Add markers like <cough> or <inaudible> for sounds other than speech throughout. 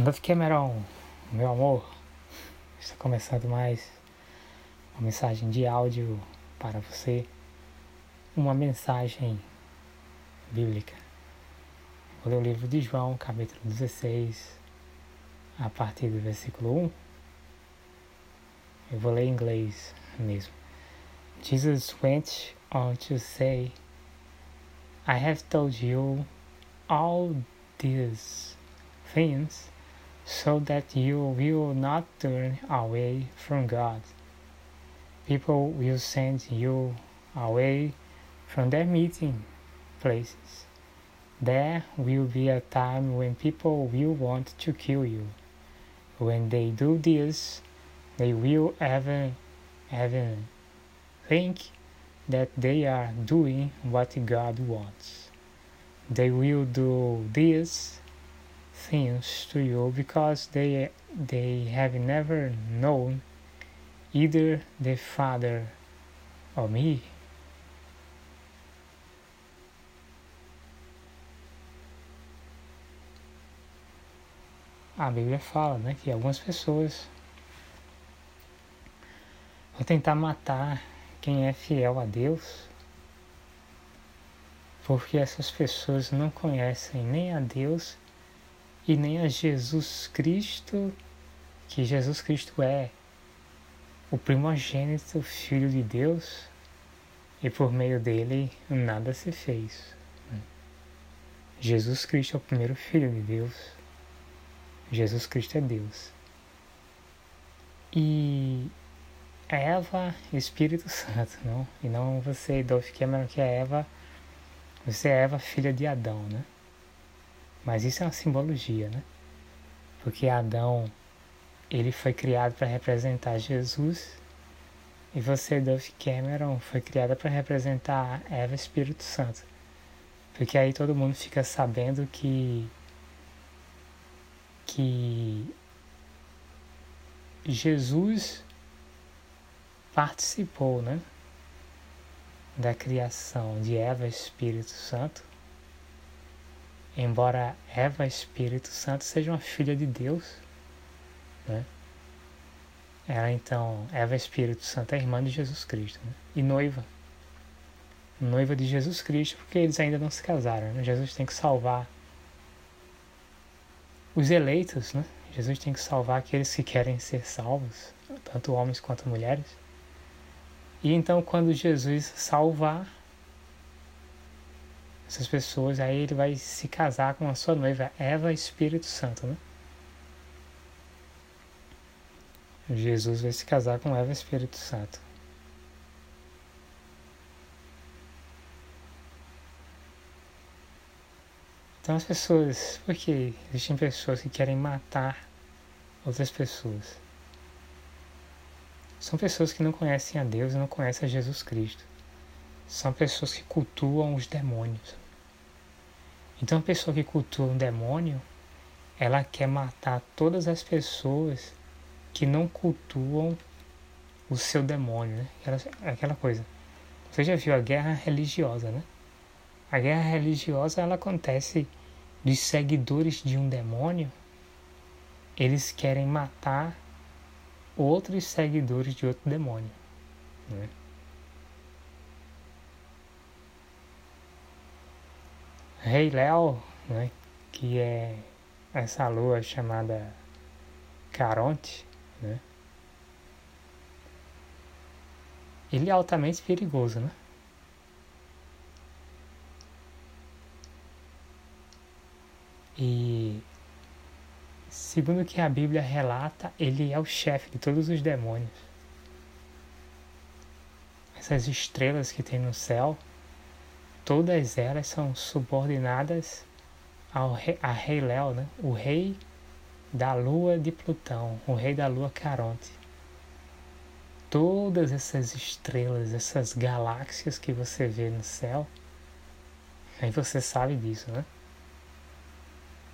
Duff Cameron, meu amor, está começando mais uma mensagem de áudio para você, uma mensagem bíblica. Vou ler o livro de João, capítulo 16, a partir do versículo 1. Eu vou ler em inglês mesmo. Jesus went on to say, I have told you all these things so that you will not turn away from God. People will send you away from their meeting places. There will be a time when people will want to kill you. When they do this, they will even, even think that they are doing what God wants. They will do this things to you because they they have never known either the Father or me. A Bíblia fala né, que algumas pessoas vão tentar matar quem é fiel a Deus, porque essas pessoas não conhecem nem a Deus e nem a Jesus Cristo, que Jesus Cristo é o primogênito Filho de Deus e por meio dele nada se fez. Jesus Cristo é o primeiro Filho de Deus. Jesus Cristo é Deus. E Eva Espírito Santo, não? E não você, Dolph Cameron, que é Eva. Você é Eva, filha de Adão, né? Mas isso é uma simbologia, né? Porque Adão, ele foi criado para representar Jesus e você, Duff Cameron, foi criada para representar Eva Espírito Santo. Porque aí todo mundo fica sabendo que que Jesus participou, né, da criação de Eva Espírito Santo embora Eva Espírito Santo seja uma filha de Deus, né? Ela então, Eva Espírito Santo é irmã de Jesus Cristo né? e noiva. Noiva de Jesus Cristo, porque eles ainda não se casaram. Né? Jesus tem que salvar os eleitos, né? Jesus tem que salvar aqueles que querem ser salvos, tanto homens quanto mulheres. E então, quando Jesus salvar essas pessoas, aí ele vai se casar com a sua noiva, Eva Espírito Santo, né? Jesus vai se casar com Eva Espírito Santo. Então as pessoas, porque existem pessoas que querem matar outras pessoas. São pessoas que não conhecem a Deus e não conhecem a Jesus Cristo são pessoas que cultuam os demônios. Então, a pessoa que cultua um demônio, ela quer matar todas as pessoas que não cultuam o seu demônio, né? Aquela, aquela coisa. Você já viu a guerra religiosa, né? A guerra religiosa ela acontece dos seguidores de um demônio. Eles querem matar outros seguidores de outro demônio, né? Rei Léo, né, que é essa lua chamada Caronte, né, ele é altamente perigoso, né? E segundo o que a Bíblia relata, ele é o chefe de todos os demônios. Essas estrelas que tem no céu todas elas são subordinadas ao rei, a Rei Léo, né? o rei da lua de Plutão, o rei da lua Caronte. Todas essas estrelas, essas galáxias que você vê no céu, aí você sabe disso, né?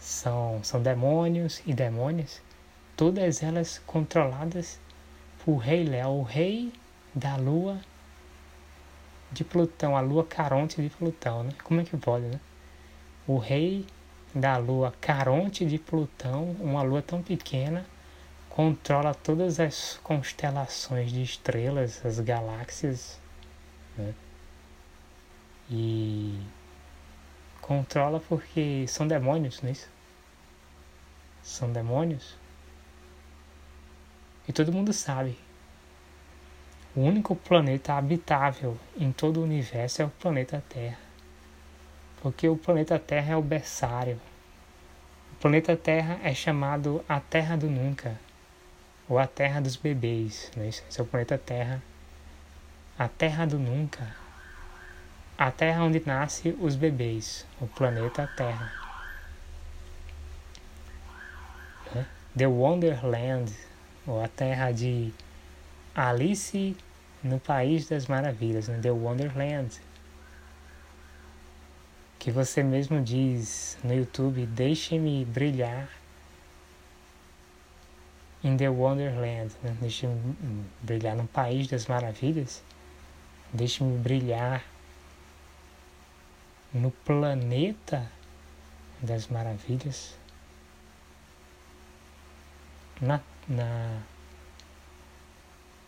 São, são demônios e demônias, todas elas controladas por Rei Léo, o rei da lua de Plutão, a lua Caronte de Plutão, né? Como é que pode, né? O rei da lua Caronte de Plutão, uma lua tão pequena, controla todas as constelações de estrelas, as galáxias, né? E controla porque são demônios, não é isso? São demônios. E todo mundo sabe. O único planeta habitável em todo o universo é o planeta Terra. Porque o planeta Terra é o berçário. O planeta Terra é chamado a Terra do Nunca, ou a Terra dos Bebês. Né? Esse é o planeta Terra. A Terra do Nunca. A Terra onde nascem os bebês, o planeta Terra. Né? The Wonderland, ou a Terra de Alice no País das Maravilhas, né? The Wonderland. Que você mesmo diz no YouTube, deixe-me brilhar in the Wonderland, né? deixe-me brilhar no País das Maravilhas, deixe-me brilhar no planeta das maravilhas, na, na,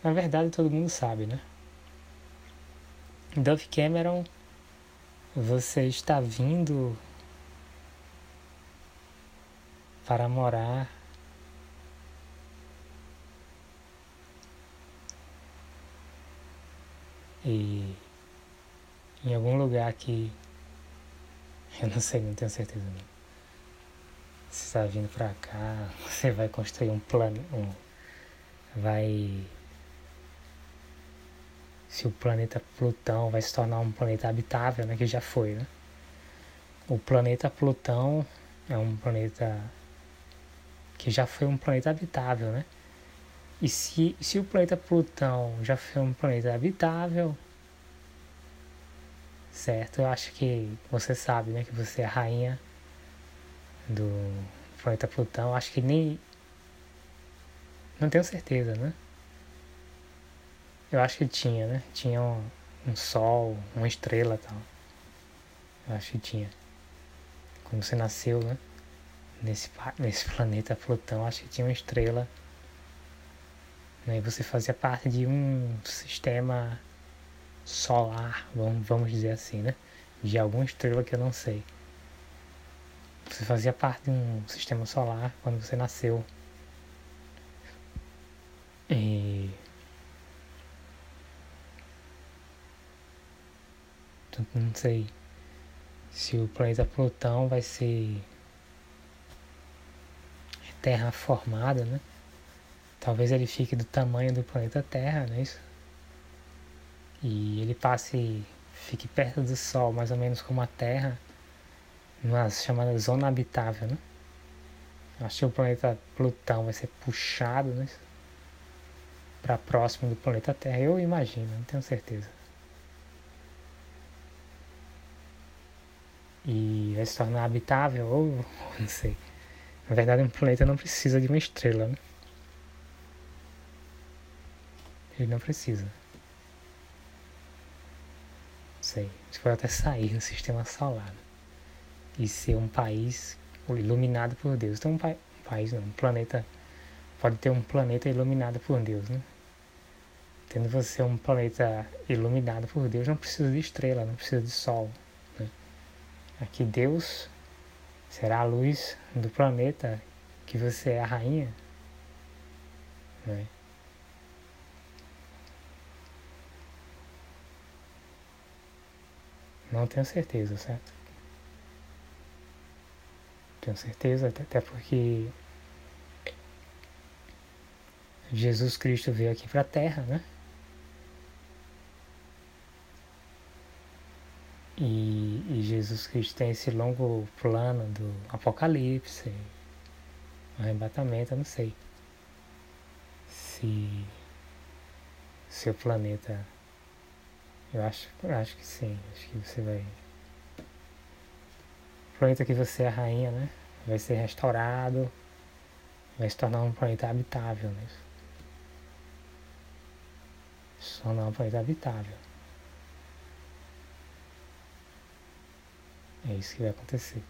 na verdade todo mundo sabe, né? Dove Cameron, você está vindo para morar e em algum lugar que <laughs> eu não sei, não tenho certeza não. Você está vindo pra cá, <laughs> você vai construir um plano. Um, vai. Se o planeta Plutão vai se tornar um planeta habitável, né? Que já foi, né? O planeta Plutão é um planeta que já foi um planeta habitável, né? E se, se o planeta Plutão já foi um planeta habitável, certo? Eu acho que você sabe, né, que você é a rainha do planeta Plutão. Acho que nem. Não tenho certeza, né? Eu acho que tinha, né? Tinha um, um sol, uma estrela tal. Eu acho que tinha. Quando você nasceu, né? Nesse, <laughs> nesse planeta Plutão, acho que tinha uma estrela. Né? E você fazia parte de um sistema solar, vamos, vamos dizer assim, né? De alguma estrela que eu não sei. Você fazia parte de um sistema solar quando você nasceu. E. Não sei se o planeta Plutão vai ser terra formada, né? Talvez ele fique do tamanho do planeta Terra, não é isso? e ele passe, fique perto do Sol, mais ou menos como a Terra, numa chamada zona habitável, né? Acho que o planeta Plutão vai ser puxado, né? Para próximo do planeta Terra, eu imagino, não tenho certeza. E vai se tornar habitável, ou não sei. Na verdade, um planeta não precisa de uma estrela, né? Ele não precisa sei, você pode até sair do sistema solar né? e ser um país iluminado por Deus. Então, um, pa um país, não, um planeta, pode ter um planeta iluminado por Deus, né? Tendo você um planeta iluminado por Deus, não precisa de estrela, não precisa de sol. Aqui Deus será a luz do planeta que você é a rainha. Né? Não tenho certeza, certo? Tenho certeza, até porque Jesus Cristo veio aqui para a Terra, né? E, Jesus Cristo tem esse longo plano do Apocalipse, arrebatamento, eu não sei se, se o planeta eu acho, eu acho que sim. Acho que você vai. O planeta que você é a rainha, né? Vai ser restaurado. Vai se tornar um planeta habitável, né? Se tornar um planeta habitável. É isso que vai acontecer.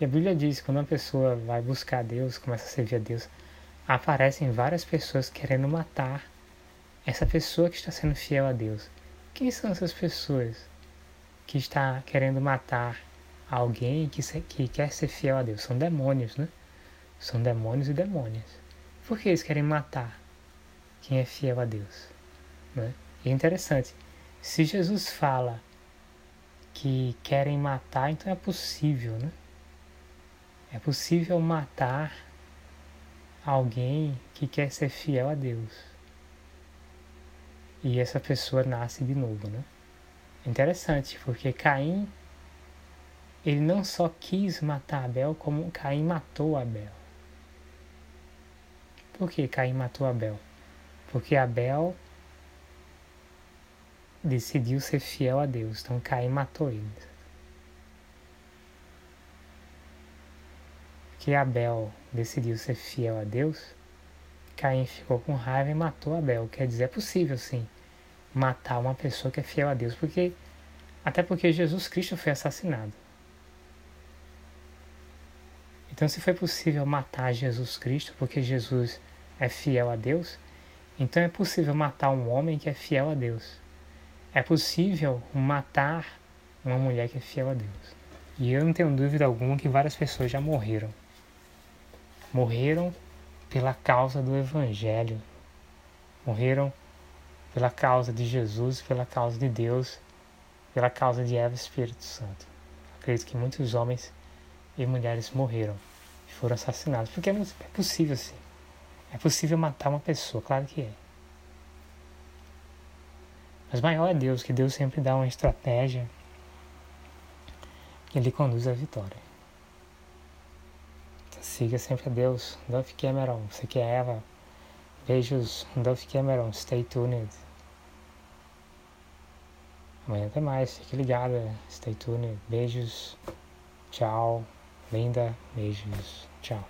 E a Bíblia diz que quando uma pessoa vai buscar Deus, começa a servir a Deus, aparecem várias pessoas querendo matar essa pessoa que está sendo fiel a Deus. Quem são essas pessoas que está querendo matar alguém que, se, que quer ser fiel a Deus? São demônios, né? São demônios e demônias. Por que eles querem matar quem é fiel a Deus? Né? E é interessante, se Jesus fala que querem matar, então é possível, né? É possível matar alguém que quer ser fiel a Deus. E essa pessoa nasce de novo, né? Interessante, porque Caim ele não só quis matar Abel, como Caim matou Abel. Por que Caim matou Abel? Porque Abel decidiu ser fiel a Deus, então Caim matou ele. Que Abel decidiu ser fiel a Deus, Caim ficou com raiva e matou Abel. Quer dizer, é possível sim matar uma pessoa que é fiel a Deus, porque até porque Jesus Cristo foi assassinado. Então, se foi possível matar Jesus Cristo, porque Jesus é fiel a Deus, então é possível matar um homem que é fiel a Deus. É possível matar uma mulher que é fiel a Deus. E eu não tenho dúvida alguma que várias pessoas já morreram. Morreram pela causa do Evangelho. Morreram pela causa de Jesus, pela causa de Deus, pela causa de Eva e Espírito Santo. Acredito que muitos homens e mulheres morreram e foram assassinados. Porque é possível sim. É possível matar uma pessoa, claro que é. Mas maior é Deus, que Deus sempre dá uma estratégia que lhe conduz à vitória. Então, siga sempre a Deus. Duff Cameron, você que é Eva. Beijos, Duff Cameron. Stay tuned. Amanhã tem mais, fique ligada. Stay tuned. Beijos. Tchau. Linda. Beijos. Tchau.